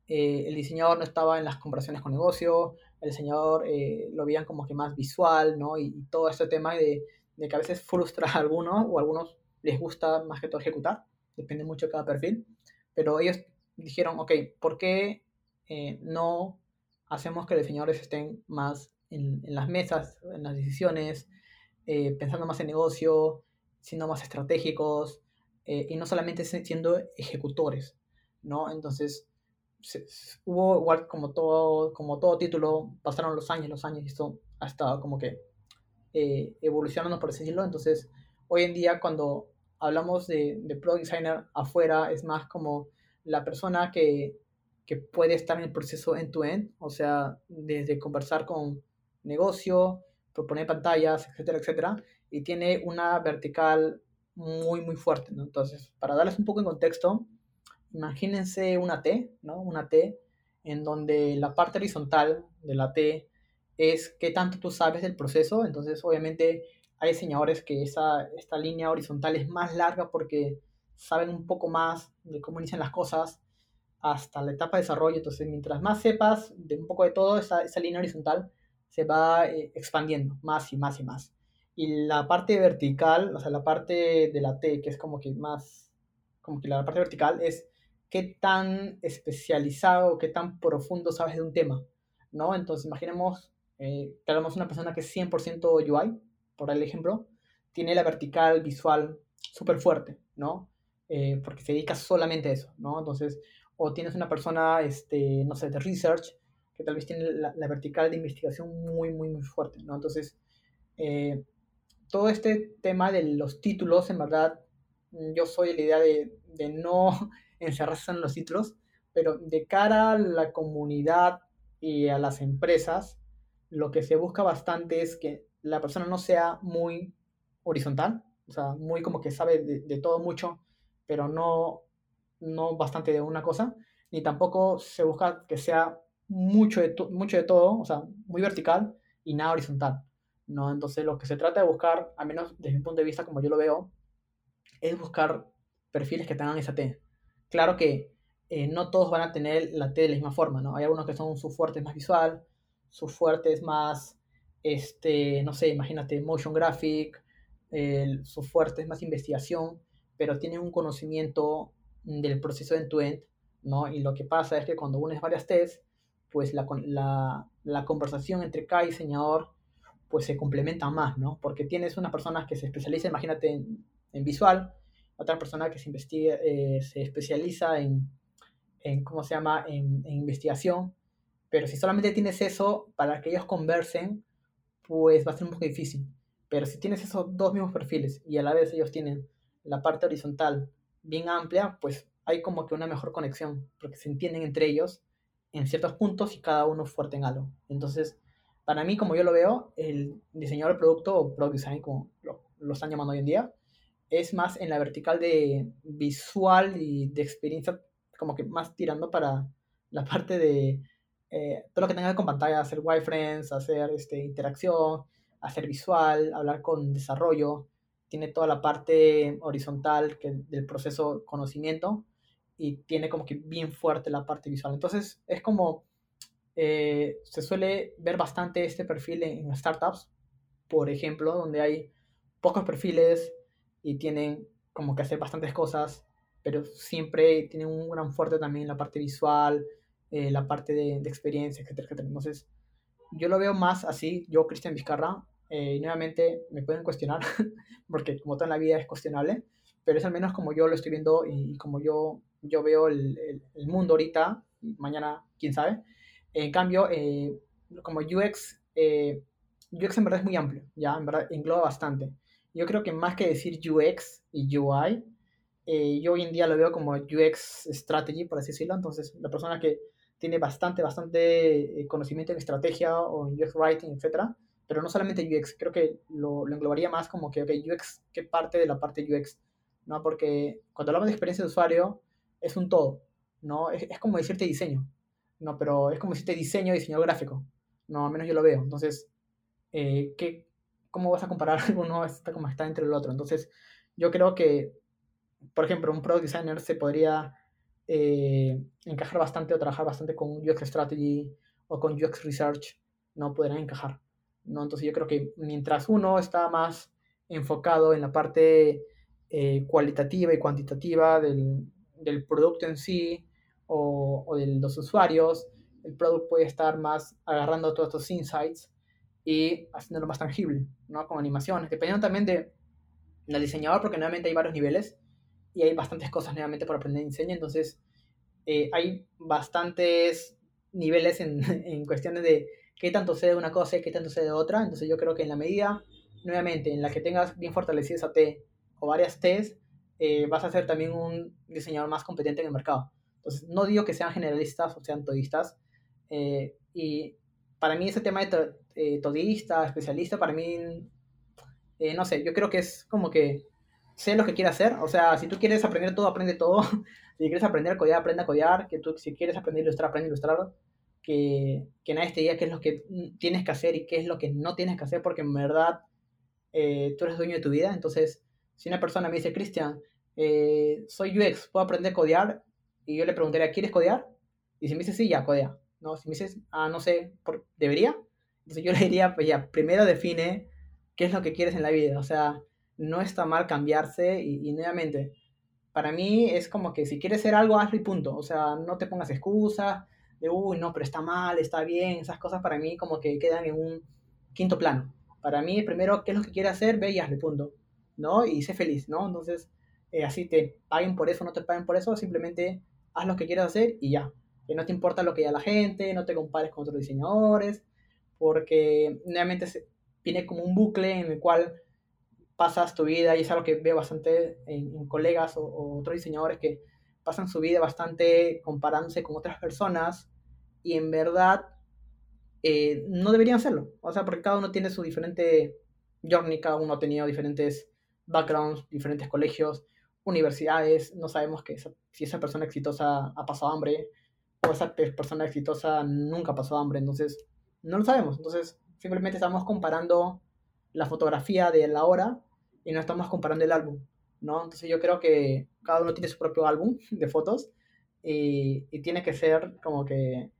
eh, el diseñador no estaba en las comparaciones con negocio, el diseñador lo veían como que más visual, ¿no? Y, todo este tema de, de, que a veces frustra a algunos o a algunos les gusta más que todo ejecutar, depende mucho de cada perfil, pero ellos dijeron, ok, ¿por qué no hacemos que los diseñadores estén más en, las mesas, en las decisiones, eh, pensando más en negocio, siendo más estratégicos eh, y no solamente siendo ejecutores, ¿no? Entonces, hubo igual como todo, como todo título, pasaron los años, los años y esto ha estado como que eh, evolucionando, por decirlo. Entonces, hoy en día cuando hablamos de, de product designer afuera, es más como la persona que que puede estar en el proceso end-to-end, o sea, desde conversar con negocio, proponer pantallas, etcétera, etcétera, y tiene una vertical muy, muy fuerte. Entonces, para darles un poco en contexto, imagínense una T, ¿no? Una T en donde la parte horizontal de la T es qué tanto tú sabes del proceso, entonces obviamente hay diseñadores que esa, esta línea horizontal es más larga porque saben un poco más de cómo inician las cosas, hasta la etapa de desarrollo. Entonces, mientras más sepas de un poco de todo, esa, esa línea horizontal se va eh, expandiendo más y más y más. Y la parte vertical, o sea, la parte de la T, que es como que más, como que la parte vertical es qué tan especializado, qué tan profundo sabes de un tema, ¿no? Entonces, imaginemos eh, hablamos una persona que es 100% UI, por el ejemplo, tiene la vertical visual súper fuerte, ¿no? Eh, porque se dedica solamente a eso, ¿no? Entonces, o tienes una persona, este, no sé, de research, que tal vez tiene la, vertical de investigación muy, muy, muy fuerte, ¿no? Entonces, eh, todo este tema de los títulos, en verdad, yo soy la idea de, de no encerrarse en los títulos, pero de cara a la comunidad y a las empresas, lo que se busca bastante es que la persona no sea muy horizontal, o sea, muy como que sabe de, todo mucho, pero no, no bastante de una cosa, ni tampoco se busca que sea mucho de, mucho de todo, o sea, muy vertical y nada horizontal, ¿no? Entonces lo que se trata de buscar, al menos desde mi punto de vista, como yo lo veo, es buscar perfiles que tengan esa T. Claro que eh, no todos van a tener la T de la misma forma, ¿no? Hay algunos que son su fuerte más visual, su fuerte es más, este, no sé, imagínate, motion graphic, su fuerte es más investigación, pero tienen un conocimiento del proceso end-to-end, ¿no? Y lo que pasa es que cuando unes varias Ts, pues la, la, la conversación entre cada diseñador pues se complementa más, ¿no? Porque tienes una persona que se especializa, imagínate, en, en visual, otra persona que se, investiga, eh, se especializa en, en, ¿cómo se llama?, en, en, investigación, pero si solamente tienes eso para que ellos conversen, pues va a ser un poco difícil. Pero si tienes esos dos mismos perfiles y a la vez ellos tienen la parte horizontal bien amplia, pues hay como que una mejor conexión, porque se entienden entre ellos en ciertos puntos y cada uno fuerte en algo. Entonces, para mí, como yo lo veo, el diseñador de producto o product design, como lo, lo están llamando hoy en día, es más en la vertical de visual y de experiencia, como que más tirando para la parte de eh, todo lo que tenga que ver con pantalla, hacer wireframes, hacer este, interacción, hacer visual, hablar con desarrollo. Tiene toda la parte horizontal que, del proceso conocimiento y tiene como que bien fuerte la parte visual. Entonces es como, eh, se suele ver bastante este perfil en startups, por ejemplo, donde hay pocos perfiles, y tienen como que hacer bastantes cosas, pero siempre tienen un gran fuerte también la parte visual, eh, la parte de, de, experiencia, etcétera, etcétera. Entonces, yo lo veo más así, yo, Cristian Vizcarra, eh, y nuevamente me pueden cuestionar, porque como toda la vida es cuestionable, pero es al menos como yo lo estoy viendo y, como yo, yo veo el, el, mundo ahorita, mañana, quién sabe. En cambio, eh, como UX, UX en verdad es muy amplio, ya, en verdad engloba bastante. Yo creo que más que decir UX y UI, eh, yo hoy en día lo veo como UX Strategy, por así decirlo. Entonces, la persona que tiene bastante, bastante eh, conocimiento en estrategia o en UX Writing, etcétera, pero no solamente UX, creo que lo, lo englobaría más como que, ok, UX, ¿qué parte de la parte UX? ¿No? Porque cuando hablamos de experiencia de usuario, es un todo, ¿no? Es, es como decirte diseño, ¿no? Pero es como decirte diseño, diseño gráfico, ¿no? Al menos yo lo veo. Entonces, eh, ¿qué, ¿cómo vas a comparar uno está como está entre el otro? Entonces, yo creo que, por ejemplo, un product designer se podría eh, encajar bastante o trabajar bastante con UX strategy o con UX research, no podrán encajar. ¿No? Entonces, yo creo que mientras uno está más enfocado en la parte eh, cualitativa y cuantitativa del, del, producto en sí o, o de los usuarios, el producto puede estar más agarrando todos estos insights y haciéndolo más tangible, ¿no? Con animaciones, dependiendo también de, del diseñador, porque nuevamente hay varios niveles y hay bastantes cosas nuevamente por aprender en diseño, entonces eh, hay bastantes niveles en, en, cuestiones de qué tanto sé de una cosa y qué tanto sé de otra, entonces yo creo que en la medida, nuevamente, en la que tengas bien fortalecida esa T o varias Ts, eh, vas a ser también un diseñador más competente en el mercado. Entonces, no digo que sean generalistas o sean todistas, eh, y para mí ese tema de eh, todista, especialista, para mí, no sé, yo creo que es como que sé lo que quiere hacer, o sea, si tú quieres aprender todo, aprende todo, si quieres aprender a codear, aprende a codear, que tú, si quieres aprender a ilustrar, aprende a ilustrar, que, que nadie te diga qué es lo que tienes que hacer y qué es lo que no tienes que hacer, porque en verdad eh, tú eres dueño de tu vida, entonces, si una persona me dice, Cristian, eh, soy UX, puedo aprender a codear, y yo le preguntaría, ¿quieres codear? Y si me dice sí, ya, codea. No, si me dices, ah, no sé, por, ¿debería? Entonces yo le diría, pues ya, primero define qué es lo que quieres en la vida. O sea, no está mal cambiarse y, nuevamente, para mí es como que si quieres hacer algo, hazlo y punto. O sea, no te pongas excusas de, uy, no, pero está mal, está bien. Esas cosas para mí como que quedan en un quinto plano. Para mí, primero, qué es lo que quieres hacer, ve y hazlo y punto. ¿No? Y sé feliz, ¿no? Entonces, eh, así te paguen por eso, no te paguen por eso, simplemente haz lo que quieras hacer y ya. Que no te importa lo que diga la gente, no te compares con otros diseñadores, porque nuevamente viene como un bucle en el cual pasas tu vida, y es algo que veo bastante en, colegas o, otros diseñadores que pasan su vida bastante comparándose con otras personas y en verdad eh, no deberían hacerlo. O sea, porque cada uno tiene su diferente journey, cada uno ha tenido diferentes backgrounds, diferentes colegios, universidades. No sabemos que si esa persona exitosa ha pasado hambre o esa persona exitosa nunca pasó hambre. Entonces, no lo sabemos. Entonces, simplemente estamos comparando la fotografía de la hora y no estamos comparando el álbum. ¿no? Entonces, yo creo que cada uno tiene su propio álbum de fotos y, tiene que ser como que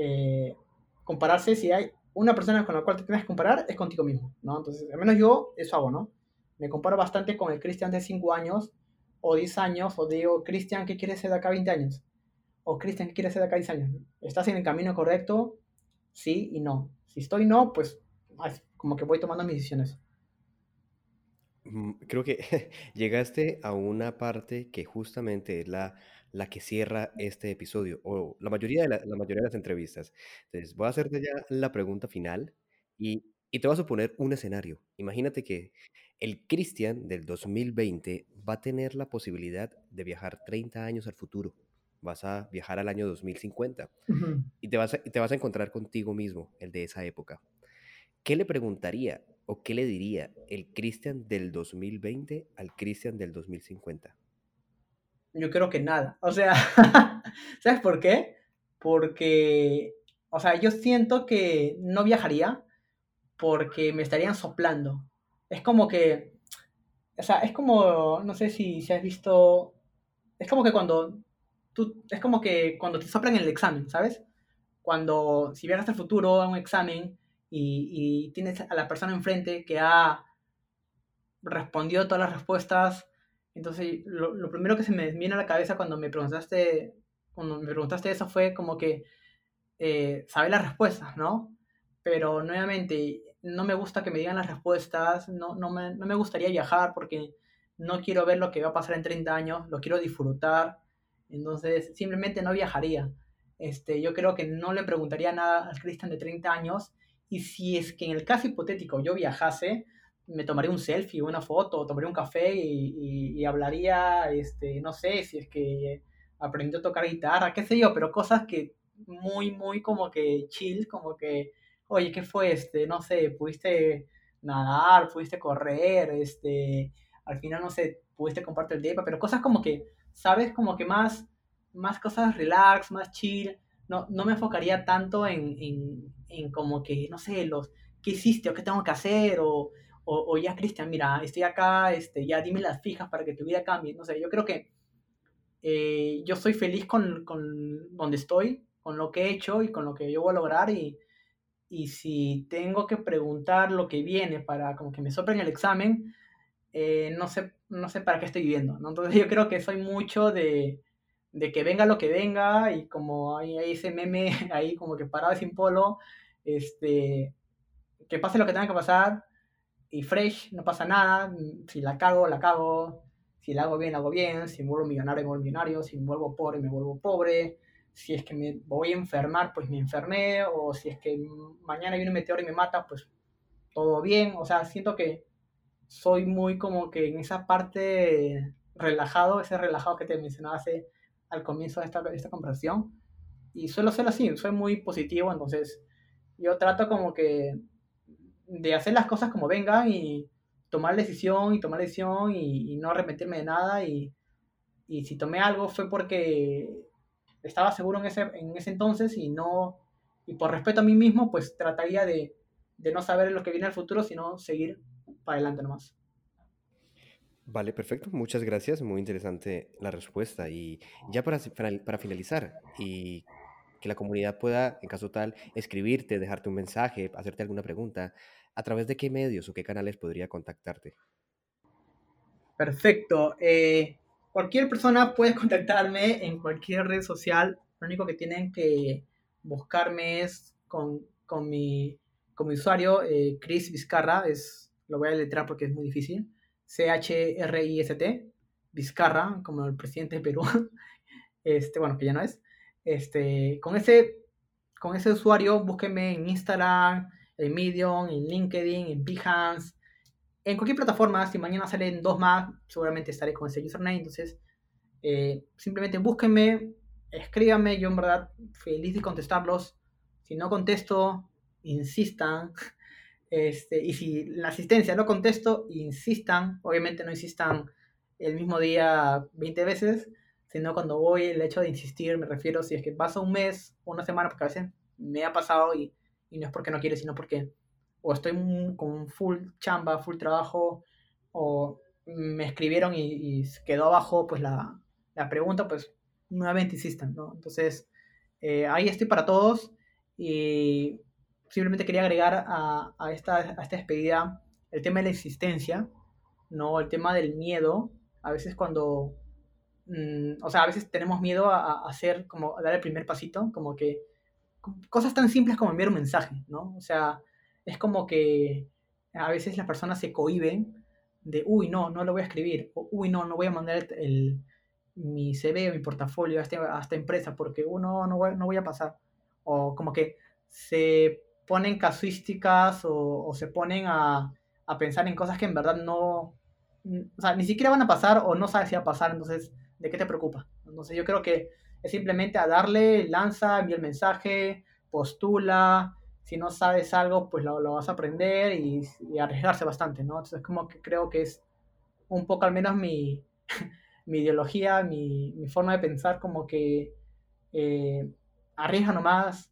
eh, compararse si hay una persona con la cual te tienes que comparar es contigo mismo, ¿no? Entonces, al menos yo eso hago, ¿no? Me comparo bastante con el Cristian de 5 años o 10 años, o digo, Cristian, ¿qué quieres ser de acá a 20 años? O Cristian, ¿qué quieres ser de acá a 10 años? ¿Estás en el camino correcto? Sí y no. Si estoy no, pues como que voy tomando mis decisiones. Mm, creo que llegaste a una parte que justamente es la, la que cierra este episodio, o la mayoría de, la, mayoría de las entrevistas. Entonces, voy a hacerte ya la pregunta final y, y te voy a suponer un escenario. Imagínate que el Cristian del 2020 va a tener la posibilidad de viajar 30 años al futuro. Vas a viajar al año 2050 y te vas, a, te vas a encontrar contigo mismo, el de esa época. ¿Qué le preguntaría o qué le diría el Cristian del 2020 al Cristian del 2050? Yo creo que nada. O sea, ¿sabes por qué? Porque, o sea, yo siento que no viajaría porque me estarían soplando. Es como que, o sea, es como, no sé si, si has visto, es como que cuando tú, es como que cuando te soplan en el examen, ¿sabes? Cuando, si viajas al futuro a un examen y, y tienes a la persona enfrente que ha respondido todas las respuestas entonces, lo, lo, primero que se me viene a la cabeza cuando me preguntaste, cuando me preguntaste eso fue como que eh, saber las respuestas, ¿no? Pero nuevamente, no me gusta que me digan las respuestas, no, no, me, no me gustaría viajar porque no quiero ver lo que va a pasar en 30 años, lo quiero disfrutar, entonces simplemente no viajaría. Este, yo creo que no le preguntaría nada al Cristian de 30 años y si es que en el caso hipotético yo viajase, me tomaría un selfie, una foto, tomaría un café y, hablaría, este, no sé, si es que aprendió a tocar guitarra, qué sé yo, pero cosas que muy, muy como que chill, como que, oye, ¿qué fue este? No sé, pudiste nadar, pudiste correr, este, al final, no sé, pudiste compartir el día, pero cosas como que, ¿sabes? Como que más, más cosas relax, más chill, no, no me enfocaría tanto en, en, en como que, no sé, los, ¿qué hiciste o qué tengo que hacer? O o, ya, Cristian, mira, estoy acá, este, ya dime las fijas para que tu vida cambie. No sé, yo creo que eh, yo soy feliz con, con, donde estoy, con lo que he hecho y con lo que yo voy a lograr y, y si tengo que preguntar lo que viene para como que me soplen el examen, eh, no, sé, no sé para qué estoy viviendo, ¿no? Entonces yo creo que soy mucho de, de que venga lo que venga y como hay, hay ese meme ahí como que parado sin polo, este, que pase lo que tenga que pasar, y fresh, no pasa nada. Si la cago, la cago. Si la hago bien, la hago bien. Si me vuelvo millonario, me vuelvo millonario. Si me vuelvo pobre, me vuelvo pobre. Si es que me voy a enfermar, pues me enfermé. O si es que mañana viene un meteoro y me mata, pues todo bien. O sea, siento que soy muy como que en esa parte relajado, ese relajado que te mencionaba hace al comienzo de esta, de esta conversación. Y suelo ser así, soy muy positivo, entonces yo trato como que de hacer las cosas como vengan y tomar decisión y tomar decisión y, no arrepentirme de nada y, y, si tomé algo fue porque estaba seguro en ese, en ese entonces y no y por respeto a mí mismo pues trataría de, de no saber lo que viene al futuro sino seguir para adelante nomás. Vale, perfecto. Muchas gracias. Muy interesante la respuesta. Y ya para, para, para finalizar, y que la comunidad pueda, en caso tal, escribirte, dejarte un mensaje, hacerte alguna pregunta, ¿a través de qué medios o qué canales podría contactarte? Perfecto. Eh, cualquier persona puede contactarme en cualquier red social. Lo único que tienen que buscarme es con, con, mi, con usuario, eh, Chris Vizcarra. Es, lo voy a letrar porque es muy difícil. C-H-R-I-S-T. Vizcarra, como el presidente de Perú. Este, bueno, que ya no es. Este, con, ese, con ese usuario, búsquenme en Instagram, en Medium, en LinkedIn, en Behance, en cualquier plataforma. Si mañana salen dos más, seguramente estaré con ese username. Entonces, eh, simplemente búsquenme, escríbanme. Yo, en verdad, feliz de contestarlos. Si no contesto, insistan. Este, y si la asistencia no contesto, insistan. Obviamente no insistan el mismo día 20 veces, sino cuando voy, el hecho de insistir, me refiero si es que pasa un mes, una semana, porque a veces me ha pasado y, y no es porque no quiere, sino porque o estoy con full chamba, full trabajo, o me escribieron y, quedó abajo pues la, la, pregunta, pues nuevamente insistan, ¿no? Entonces, eh, ahí estoy para todos y simplemente quería agregar a, a, esta, a esta despedida el tema de la insistencia, ¿no? El tema del miedo. A veces cuando, mm, o sea, a veces tenemos miedo a, hacer, como a dar el primer pasito, como que cosas tan simples como enviar un mensaje, ¿no? O sea, es como que a veces las personas se cohiben de, uy, no, no lo voy a escribir, o uy, no, no voy a mandar el, mi CV o mi portafolio a, este, a, esta empresa porque uno no, voy, no voy a pasar. O como que se ponen casuísticas o, o se ponen a, a, pensar en cosas que en verdad no, o sea, ni siquiera van a pasar o no sabes si va a pasar, entonces, ¿de qué te preocupa? Entonces yo creo que es simplemente a darle, lanza, envía el mensaje, postula, si no sabes algo, pues lo, lo vas a aprender y, arriesgarse bastante, ¿no? Entonces, como que creo que es un poco al menos mi, mi ideología, mi, mi, forma de pensar, como que eh, arriesga nomás,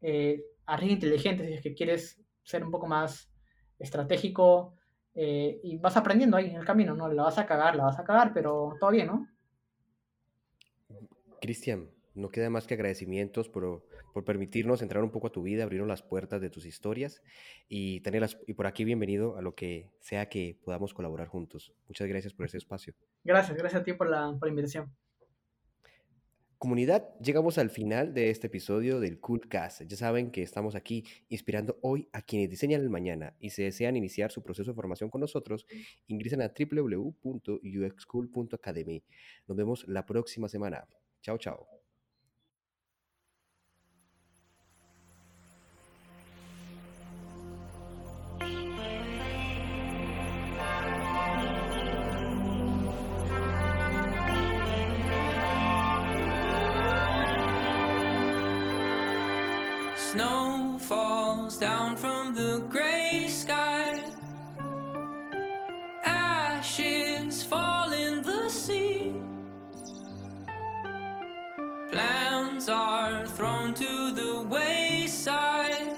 eh, arriesga inteligente si es que quieres ser un poco más estratégico eh, y vas aprendiendo ahí en el camino, ¿no? La vas a cagar, la vas a cagar, pero todo bien, ¿no? Cristian, no queda más que agradecimientos por, por, permitirnos entrar un poco a tu vida, abrirnos las puertas de tus historias y, tenerlas, y por aquí bienvenido a lo que sea que podamos colaborar juntos. Muchas gracias por ese espacio. Gracias, gracias a ti por la, por la invitación. Comunidad, llegamos al final de este episodio del Coolcast. Ya saben que estamos aquí inspirando hoy a quienes diseñan el mañana y si desean iniciar su proceso de formación con nosotros, ingresen a www.uxcool.academy. Nos vemos la próxima semana. Chao, chao. Are thrown to the wayside.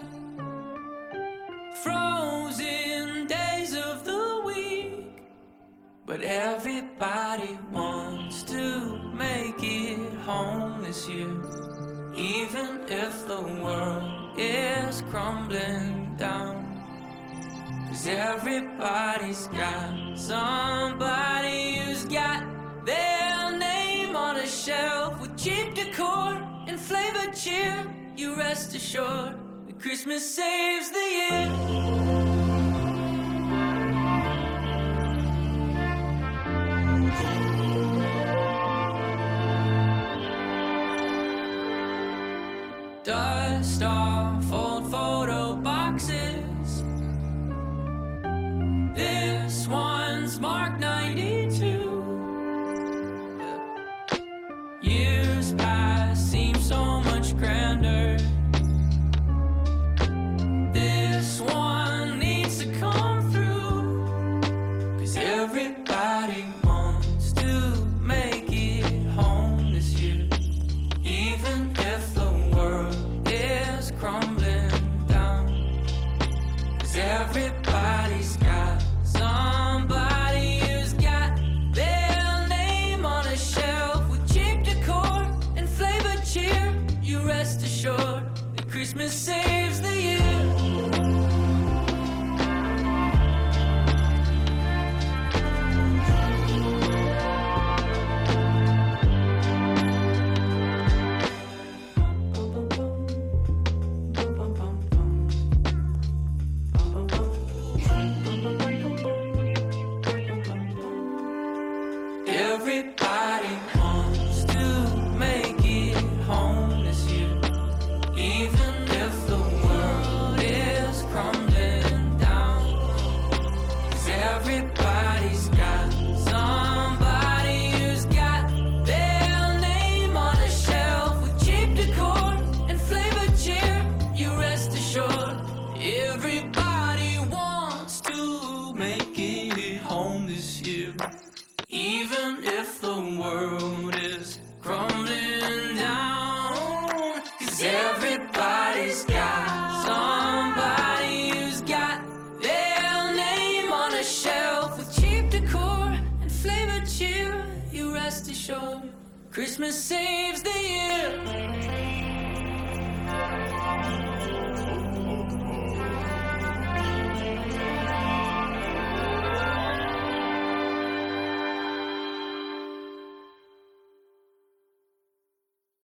Frozen days of the week. But everybody wants to make it home this year. Even if the world is crumbling down. Cause everybody's got somebody who's got their name on a shelf with cheap decor and flavored cheer. You rest assured that Christmas saves the year. dust off